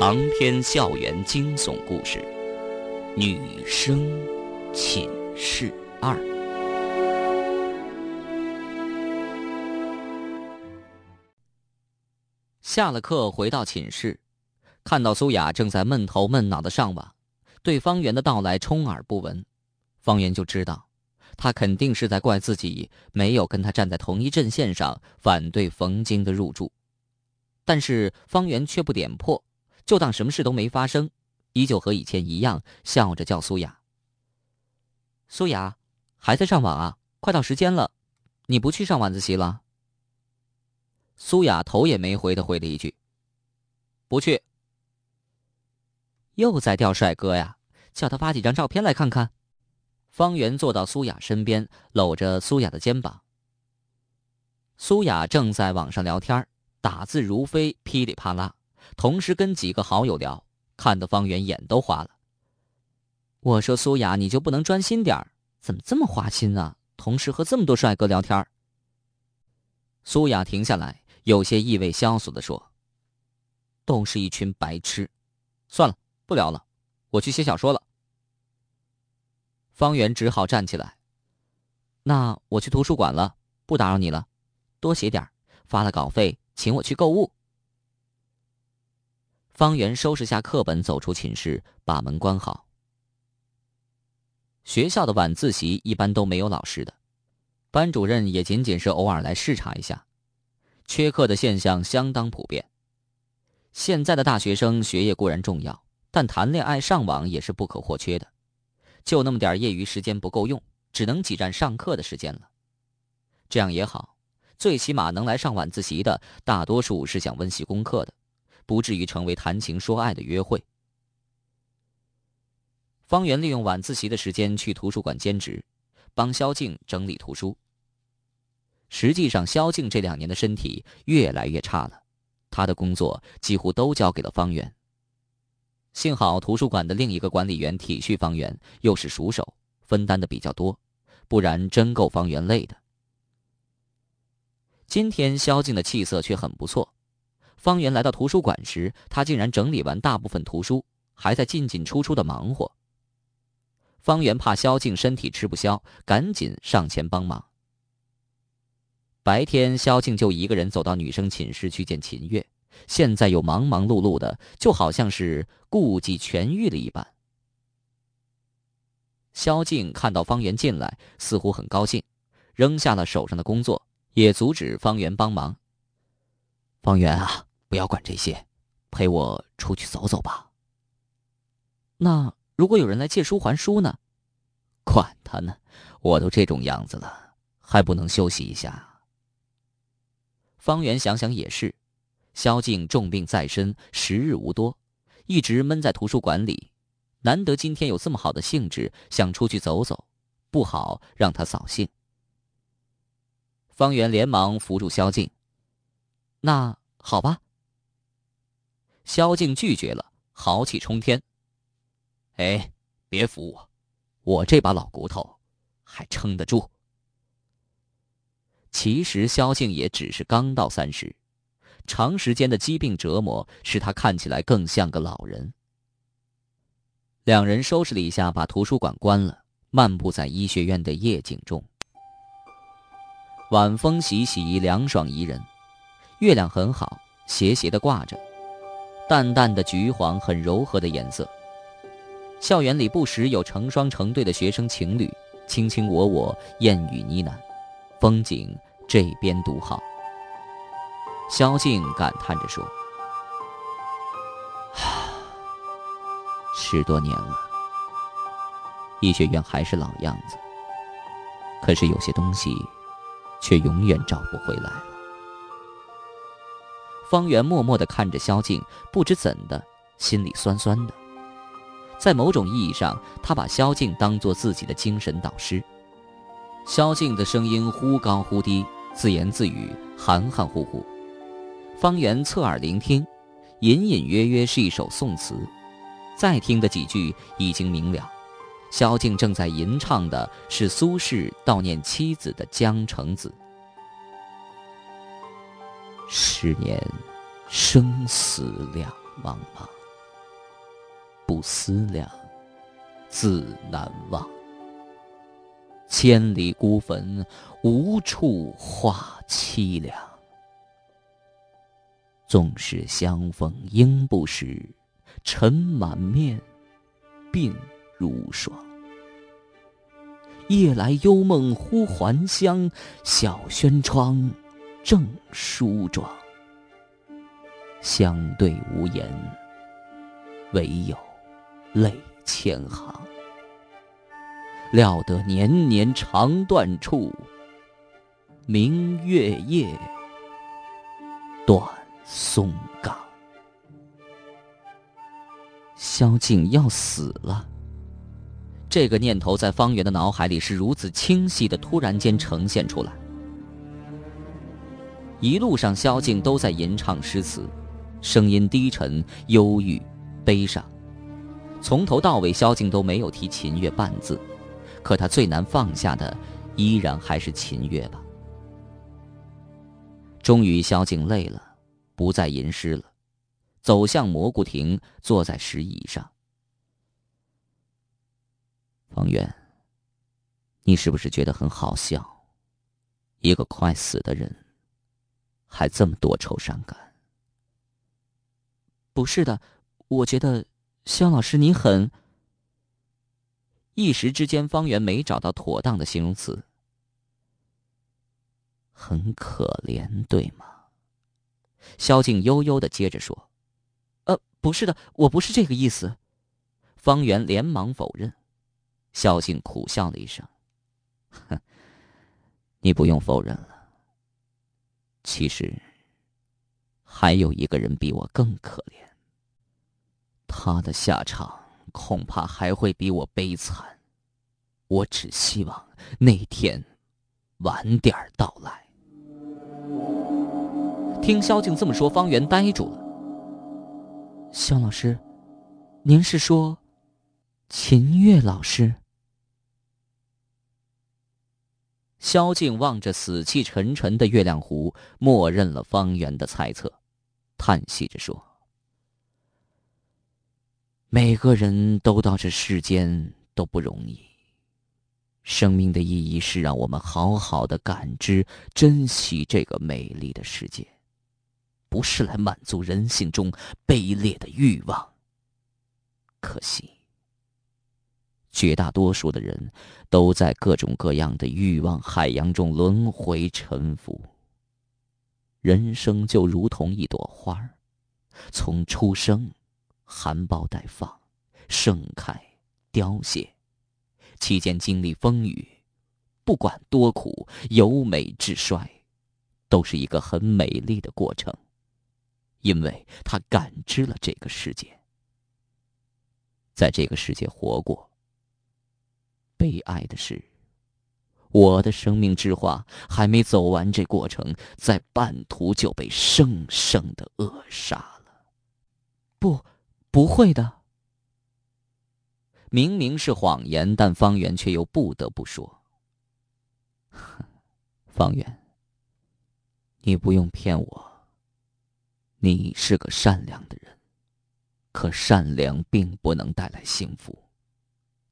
长篇校园惊悚故事，《女生寝室二》。下了课回到寝室，看到苏雅正在闷头闷脑的上网，对方圆的到来充耳不闻，方圆就知道，他肯定是在怪自己没有跟他站在同一阵线上，反对冯晶的入住。但是方圆却不点破。就当什么事都没发生，依旧和以前一样笑着叫苏雅。苏雅，还在上网啊？快到时间了，你不去上晚自习了？苏雅头也没回的回了一句：“不去。”又在钓帅哥呀？叫他发几张照片来看看。方圆坐到苏雅身边，搂着苏雅的肩膀。苏雅正在网上聊天，打字如飞，噼里啪啦。同时跟几个好友聊，看得方圆眼都花了。我说苏雅，你就不能专心点？怎么这么花心啊？同时和这么多帅哥聊天。苏雅停下来，有些意味萧索的说：“都是一群白痴。”算了，不聊了，我去写小说了。方圆只好站起来。那我去图书馆了，不打扰你了，多写点发了稿费，请我去购物。方圆收拾下课本，走出寝室，把门关好。学校的晚自习一般都没有老师的，班主任也仅仅是偶尔来视察一下。缺课的现象相当普遍。现在的大学生学业固然重要，但谈恋爱、上网也是不可或缺的。就那么点业余时间不够用，只能挤占上课的时间了。这样也好，最起码能来上晚自习的，大多数是想温习功课的。不至于成为谈情说爱的约会。方圆利用晚自习的时间去图书馆兼职，帮萧静整理图书。实际上，萧静这两年的身体越来越差了，他的工作几乎都交给了方圆。幸好图书馆的另一个管理员体恤方圆，又是熟手，分担的比较多，不然真够方圆累的。今天萧静的气色却很不错。方圆来到图书馆时，他竟然整理完大部分图书，还在进进出出的忙活。方圆怕萧静身体吃不消，赶紧上前帮忙。白天萧静就一个人走到女生寝室去见秦月，现在又忙忙碌碌的，就好像是故伎痊愈了一般。萧静看到方圆进来，似乎很高兴，扔下了手上的工作，也阻止方圆帮忙。方圆啊！不要管这些，陪我出去走走吧。那如果有人来借书还书呢？管他呢，我都这种样子了，还不能休息一下？方圆想想也是，萧静重病在身，时日无多，一直闷在图书馆里，难得今天有这么好的兴致，想出去走走，不好让他扫兴。方圆连忙扶住萧静，那好吧。萧敬拒绝了，豪气冲天。哎，别扶我，我这把老骨头还撑得住。其实萧敬也只是刚到三十，长时间的疾病折磨使他看起来更像个老人。两人收拾了一下，把图书馆关了，漫步在医学院的夜景中。晚风习习，凉爽宜人，月亮很好，斜斜的挂着。淡淡的橘黄，很柔和的颜色。校园里不时有成双成对的学生情侣，卿卿我我，燕语呢喃，风景这边独好。萧静感叹着说：“十多年了，医学院还是老样子，可是有些东西，却永远找不回来了。”方圆默默的看着萧静，不知怎的，心里酸酸的。在某种意义上，他把萧静当做自己的精神导师。萧静的声音忽高忽低，自言自语，含含糊糊。方圆侧耳聆听，隐隐约约是一首宋词。再听的几句已经明了，萧静正在吟唱的是苏轼悼念妻子的《江城子》。十年，生死两茫茫。不思量，自难忘。千里孤坟，无处话凄凉。纵使相逢应不识，尘满面，鬓如霜。夜来幽梦忽还乡，小轩窗，正梳妆。相对无言，唯有泪千行。料得年年肠断处，明月夜，断松冈。萧静要死了。这个念头在方圆的脑海里是如此清晰的，突然间呈现出来。一路上，萧静都在吟唱诗词，声音低沉、忧郁、悲伤。从头到尾，萧静都没有提秦月半字。可他最难放下的，依然还是秦月吧。终于，萧静累了，不再吟诗了，走向蘑菇亭，坐在石椅上。方圆，你是不是觉得很好笑？一个快死的人，还这么多愁善感？不是的，我觉得肖老师你很……一时之间，方圆没找到妥当的形容词。很可怜，对吗？萧静悠悠的接着说：“呃，不是的，我不是这个意思。”方圆连忙否认。萧静苦笑了一声：“哼，你不用否认了。其实，还有一个人比我更可怜。他的下场……”恐怕还会比我悲惨。我只希望那天晚点到来。听萧静这么说，方圆呆住了。萧老师，您是说秦月老师？萧静望着死气沉沉的月亮湖，默认了方圆的猜测，叹息着说。每个人都到这世间都不容易。生命的意义是让我们好好的感知、珍惜这个美丽的世界，不是来满足人性中卑劣的欲望。可惜，绝大多数的人都在各种各样的欲望海洋中轮回沉浮。人生就如同一朵花从出生。含苞待放，盛开，凋谢，期间经历风雨，不管多苦，由美至衰，都是一个很美丽的过程，因为他感知了这个世界，在这个世界活过。悲哀的是，我的生命之花还没走完这过程，在半途就被生生的扼杀了。不。不会的。明明是谎言，但方圆却又不得不说：“ 方圆，你不用骗我。你是个善良的人，可善良并不能带来幸福。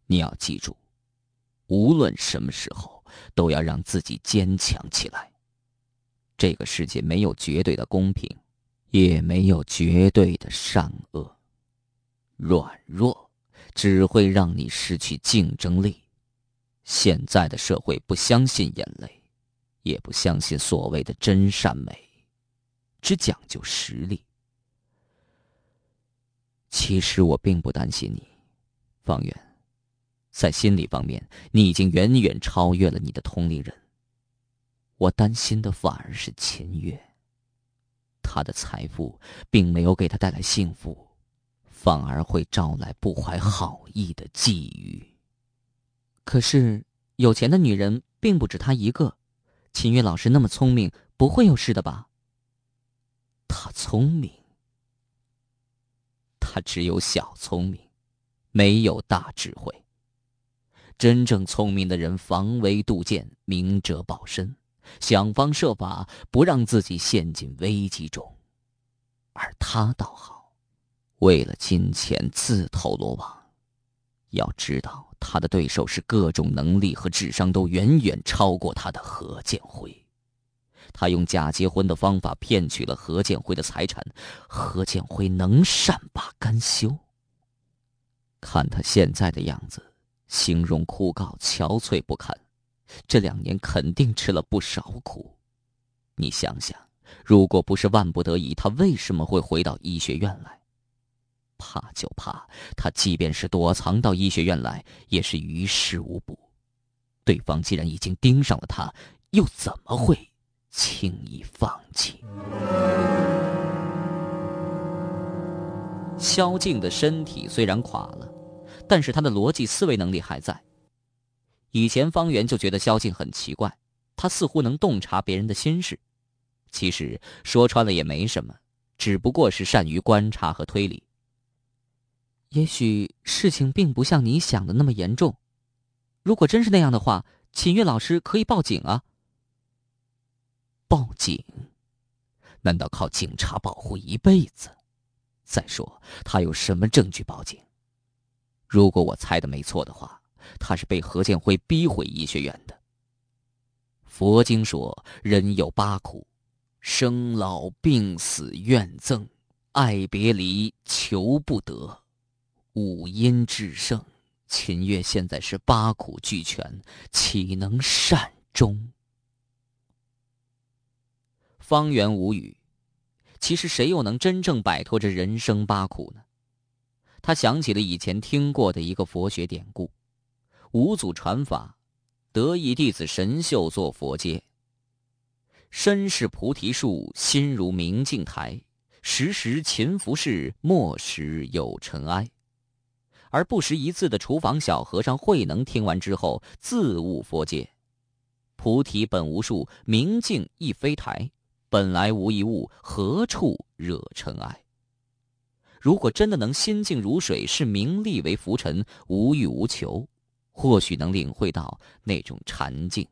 你要记住，无论什么时候，都要让自己坚强起来。这个世界没有绝对的公平，也没有绝对的善恶。”软弱只会让你失去竞争力。现在的社会不相信眼泪，也不相信所谓的真善美，只讲究实力。其实我并不担心你，方圆，在心理方面，你已经远远超越了你的同龄人。我担心的反而是秦月，他的财富并没有给他带来幸福。反而会招来不怀好意的觊觎。可是，有钱的女人并不止他一个。秦月老师那么聪明，不会有事的吧？他聪明，他只有小聪明，没有大智慧。真正聪明的人，防微杜渐，明哲保身，想方设法不让自己陷进危机中。而他倒好。为了金钱自投罗网。要知道，他的对手是各种能力和智商都远远超过他的何建辉。他用假结婚的方法骗取了何建辉的财产，何建辉能善罢甘休？看他现在的样子，形容枯槁、憔悴不堪，这两年肯定吃了不少苦。你想想，如果不是万不得已，他为什么会回到医学院来？怕就怕他，即便是躲藏到医学院来，也是于事无补。对方既然已经盯上了他，又怎么会轻易放弃？萧静的身体虽然垮了，但是他的逻辑思维能力还在。以前方圆就觉得萧静很奇怪，他似乎能洞察别人的心事。其实说穿了也没什么，只不过是善于观察和推理。也许事情并不像你想的那么严重。如果真是那样的话，秦月老师可以报警啊。报警？难道靠警察保护一辈子？再说他有什么证据报警？如果我猜的没错的话，他是被何建辉逼回医学院的。佛经说，人有八苦：生老病死、怨憎、爱别离、求不得。五阴炽盛，秦月现在是八苦俱全，岂能善终？方圆无语。其实谁又能真正摆脱这人生八苦呢？他想起了以前听过的一个佛学典故：五祖传法，得意弟子神秀做佛阶。身是菩提树，心如明镜台，时时勤拂拭，莫使有尘埃。而不识一字的厨房小和尚慧能听完之后，自悟佛界：菩提本无树，明镜亦非台，本来无一物，何处惹尘埃？如果真的能心静如水，视名利为浮尘，无欲无求，或许能领会到那种禅境。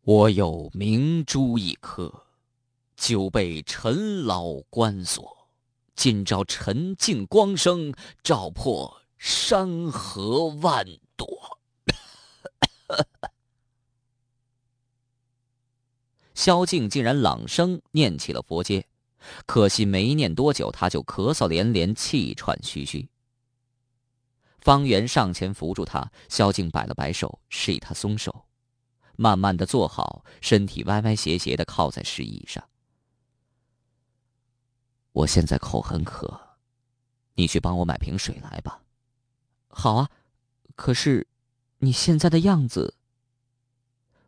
我有明珠一颗，久被尘劳关锁。今朝沉静光生，照破山河万朵。萧静竟然朗声念起了佛阶，可惜没念多久，他就咳嗽连连，气喘吁吁。方圆上前扶住他，萧静摆了摆手，示意他松手，慢慢的坐好，身体歪歪斜斜的靠在石椅上。我现在口很渴，你去帮我买瓶水来吧。好啊，可是你现在的样子……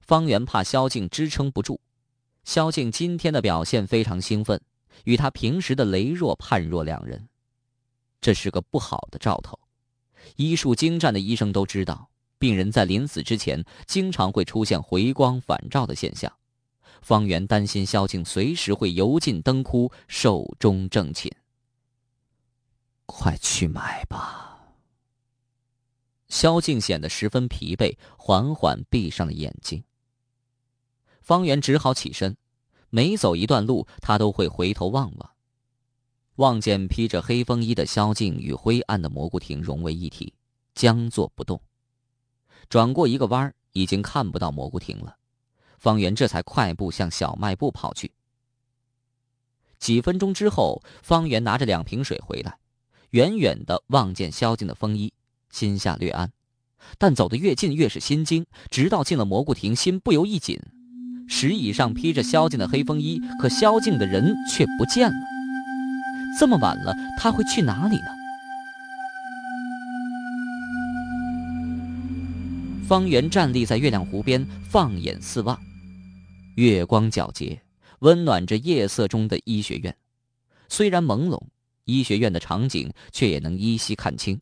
方圆怕萧静支撑不住。萧静今天的表现非常兴奋，与他平时的羸弱判若两人，这是个不好的兆头。医术精湛的医生都知道，病人在临死之前经常会出现回光返照的现象。方圆担心萧静随时会油尽灯枯，寿终正寝。快去买吧。萧静显得十分疲惫，缓缓闭上了眼睛。方圆只好起身，每走一段路，他都会回头望望，望见披着黑风衣的萧静与灰暗的蘑菇亭融为一体，僵坐不动。转过一个弯已经看不到蘑菇亭了。方圆这才快步向小卖部跑去。几分钟之后，方圆拿着两瓶水回来，远远的望见萧静的风衣，心下略安，但走得越近越是心惊。直到进了蘑菇亭，心不由一紧。石椅上披着萧敬的黑风衣，可萧敬的人却不见了。这么晚了，他会去哪里呢？方圆站立在月亮湖边，放眼四望。月光皎洁，温暖着夜色中的医学院。虽然朦胧，医学院的场景却也能依稀看清。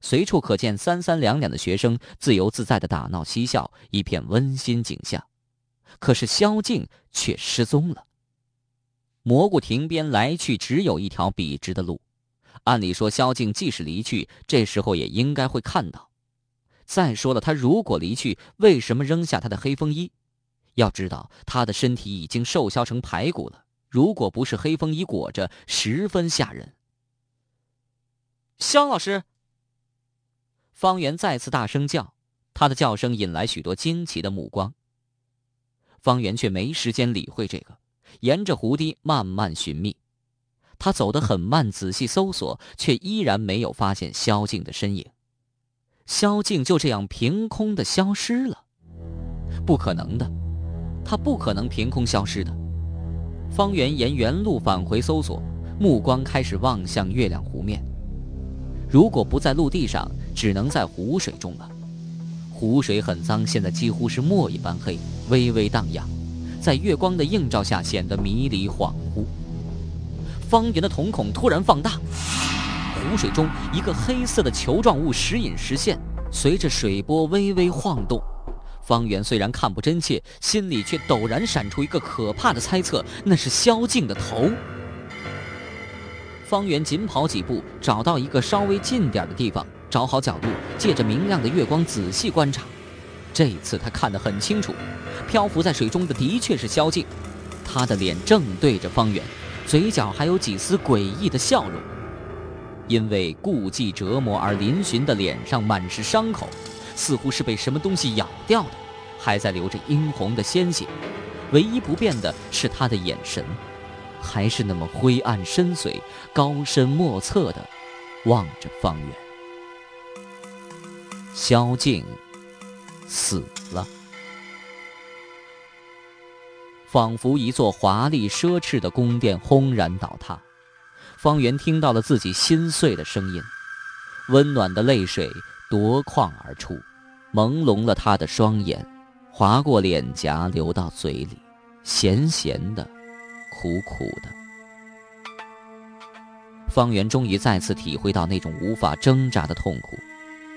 随处可见三三两两的学生自由自在的打闹嬉笑，一片温馨景象。可是萧静却失踪了。蘑菇亭边来去只有一条笔直的路，按理说萧静即使离去，这时候也应该会看到。再说了，他如果离去，为什么扔下他的黑风衣？要知道，他的身体已经瘦削成排骨了。如果不是黑风衣裹着，十分吓人。肖老师，方圆再次大声叫，他的叫声引来许多惊奇的目光。方圆却没时间理会这个，沿着湖堤慢慢寻觅。他走得很慢，仔细搜索，却依然没有发现萧静的身影。萧静就这样凭空的消失了，不可能的，他不可能凭空消失的。方圆沿原路返回搜索，目光开始望向月亮湖面。如果不在陆地上，只能在湖水中了。湖水很脏，现在几乎是墨一般黑，微微荡漾，在月光的映照下显得迷离恍惚。方圆的瞳孔突然放大，湖水中一个黑色的球状物时隐时现，随着水波微微晃动。方圆虽然看不真切，心里却陡然闪出一个可怕的猜测：那是萧静的头。方圆紧跑几步，找到一个稍微近点的地方，找好角度，借着明亮的月光仔细观察。这次他看得很清楚，漂浮在水中的的确是萧静，他的脸正对着方圆。嘴角还有几丝诡异的笑容，因为故伎折磨而嶙峋的脸上满是伤口，似乎是被什么东西咬掉的，还在流着殷红的鲜血。唯一不变的是他的眼神，还是那么灰暗深邃、高深莫测的望着方圆。萧静死了。仿佛一座华丽奢侈的宫殿轰然倒塌，方圆听到了自己心碎的声音，温暖的泪水夺眶而出，朦胧了他的双眼，划过脸颊流到嘴里，咸咸的，苦苦的。方圆终于再次体会到那种无法挣扎的痛苦，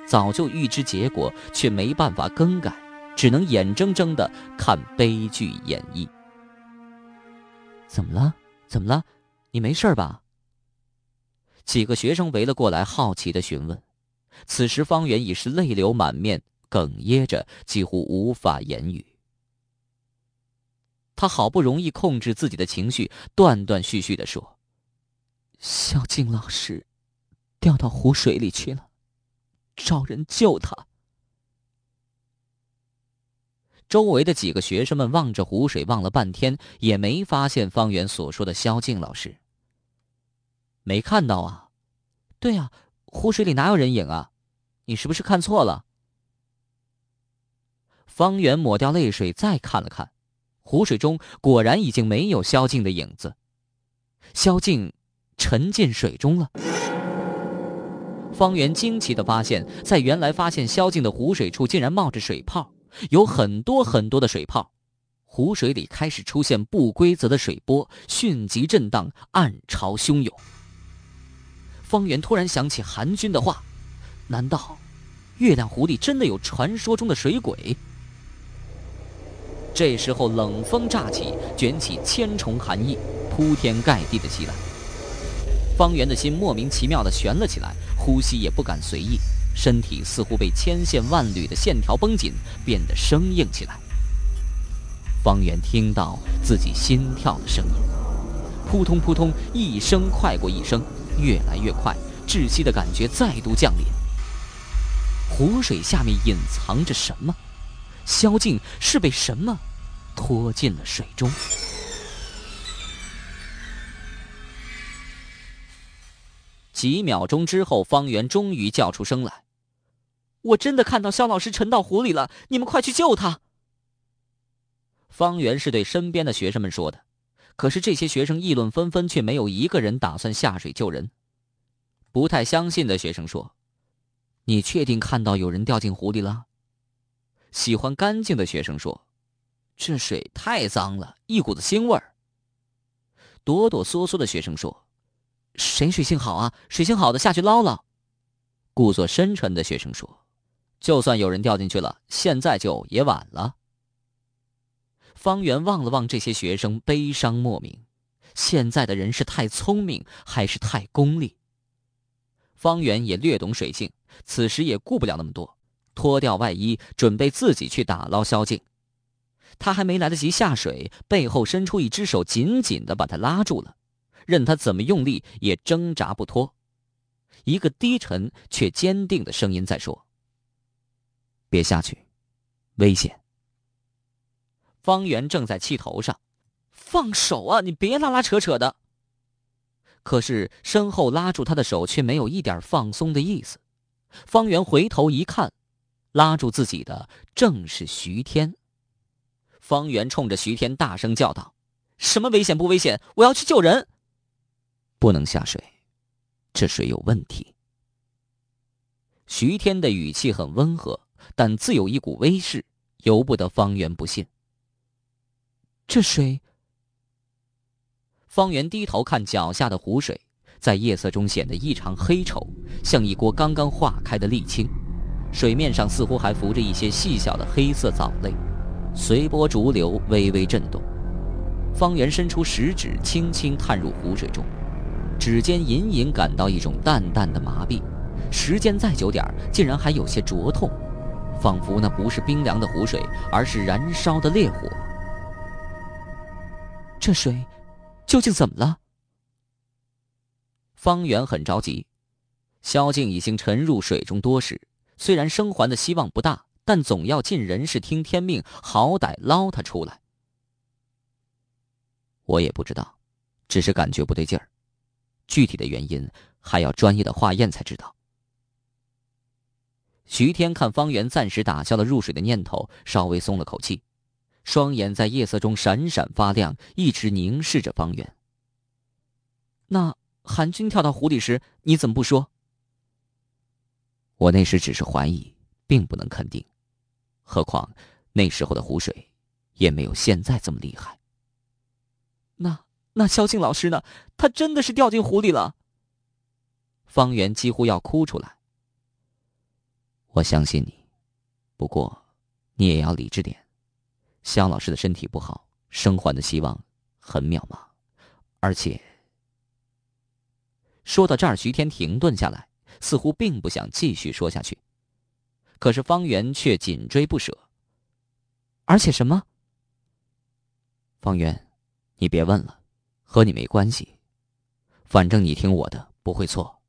早就预知结果，却没办法更改，只能眼睁睁的看悲剧演绎。怎么了？怎么了？你没事吧？几个学生围了过来，好奇的询问。此时方圆已是泪流满面，哽咽着，几乎无法言语。他好不容易控制自己的情绪，断断续续的说：“萧静老师掉到湖水里去了，找人救他。”周围的几个学生们望着湖水，望了半天，也没发现方圆所说的萧静老师。没看到啊？对呀，湖水里哪有人影啊？你是不是看错了？方圆抹掉泪水，再看了看，湖水中果然已经没有萧静的影子。萧静沉进水中了。方圆惊奇的发现，在原来发现萧静的湖水处，竟然冒着水泡。有很多很多的水泡，湖水里开始出现不规则的水波，迅疾震荡，暗潮汹涌。方圆突然想起韩军的话：难道月亮湖里真的有传说中的水鬼？这时候，冷风乍起，卷起千重寒意，铺天盖地的袭来。方圆的心莫名其妙的悬了起来，呼吸也不敢随意。身体似乎被千线万缕的线条绷紧，变得生硬起来。方圆听到自己心跳的声音，扑通扑通，一声快过一声，越来越快，窒息的感觉再度降临。湖水下面隐藏着什么？萧静是被什么拖进了水中？几秒钟之后，方圆终于叫出声来。我真的看到肖老师沉到湖里了，你们快去救他！方圆是对身边的学生们说的，可是这些学生议论纷纷，却没有一个人打算下水救人。不太相信的学生说：“你确定看到有人掉进湖里了？”喜欢干净的学生说：“这水太脏了，一股子腥味儿。”哆哆嗦嗦的学生说：“谁水性好啊？水性好的下去捞捞。”故作深沉的学生说。就算有人掉进去了，现在救也晚了。方圆望了望这些学生，悲伤莫名。现在的人是太聪明，还是太功利？方圆也略懂水性，此时也顾不了那么多，脱掉外衣，准备自己去打捞萧静。他还没来得及下水，背后伸出一只手，紧紧的把他拉住了，任他怎么用力也挣扎不脱。一个低沉却坚定的声音在说：“别下去，危险。”方圆正在气头上，放手啊！你别拉拉扯扯的。可是身后拉住他的手却没有一点放松的意思。方圆回头一看，拉住自己的正是徐天。方圆冲着徐天大声叫道：“什么危险不危险？我要去救人，不能下水，这水有问题。”徐天的语气很温和，但自有一股威势，由不得方圆不信。这水。方圆低头看脚下的湖水，在夜色中显得异常黑丑，像一锅刚刚化开的沥青。水面上似乎还浮着一些细小的黑色藻类，随波逐流，微微震动。方圆伸出食指，轻轻探入湖水中，指尖隐隐感到一种淡淡的麻痹。时间再久点竟然还有些灼痛，仿佛那不是冰凉的湖水，而是燃烧的烈火。这水究竟怎么了？方圆很着急。萧静已经沉入水中多时，虽然生还的希望不大，但总要尽人事听天命，好歹捞他出来。我也不知道，只是感觉不对劲儿，具体的原因还要专业的化验才知道。徐天看方圆暂时打消了入水的念头，稍微松了口气。双眼在夜色中闪闪发亮，一直凝视着方圆。那韩军跳到湖里时，你怎么不说？我那时只是怀疑，并不能肯定。何况那时候的湖水，也没有现在这么厉害。那那萧静老师呢？他真的是掉进湖里了。方圆几乎要哭出来。我相信你，不过，你也要理智点。肖老师的身体不好，生还的希望很渺茫，而且说到这儿，徐天停顿下来，似乎并不想继续说下去。可是方圆却紧追不舍。而且什么？方圆，你别问了，和你没关系，反正你听我的，不会错。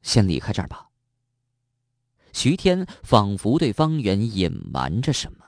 先离开这儿吧。徐天仿佛对方圆隐瞒着什么。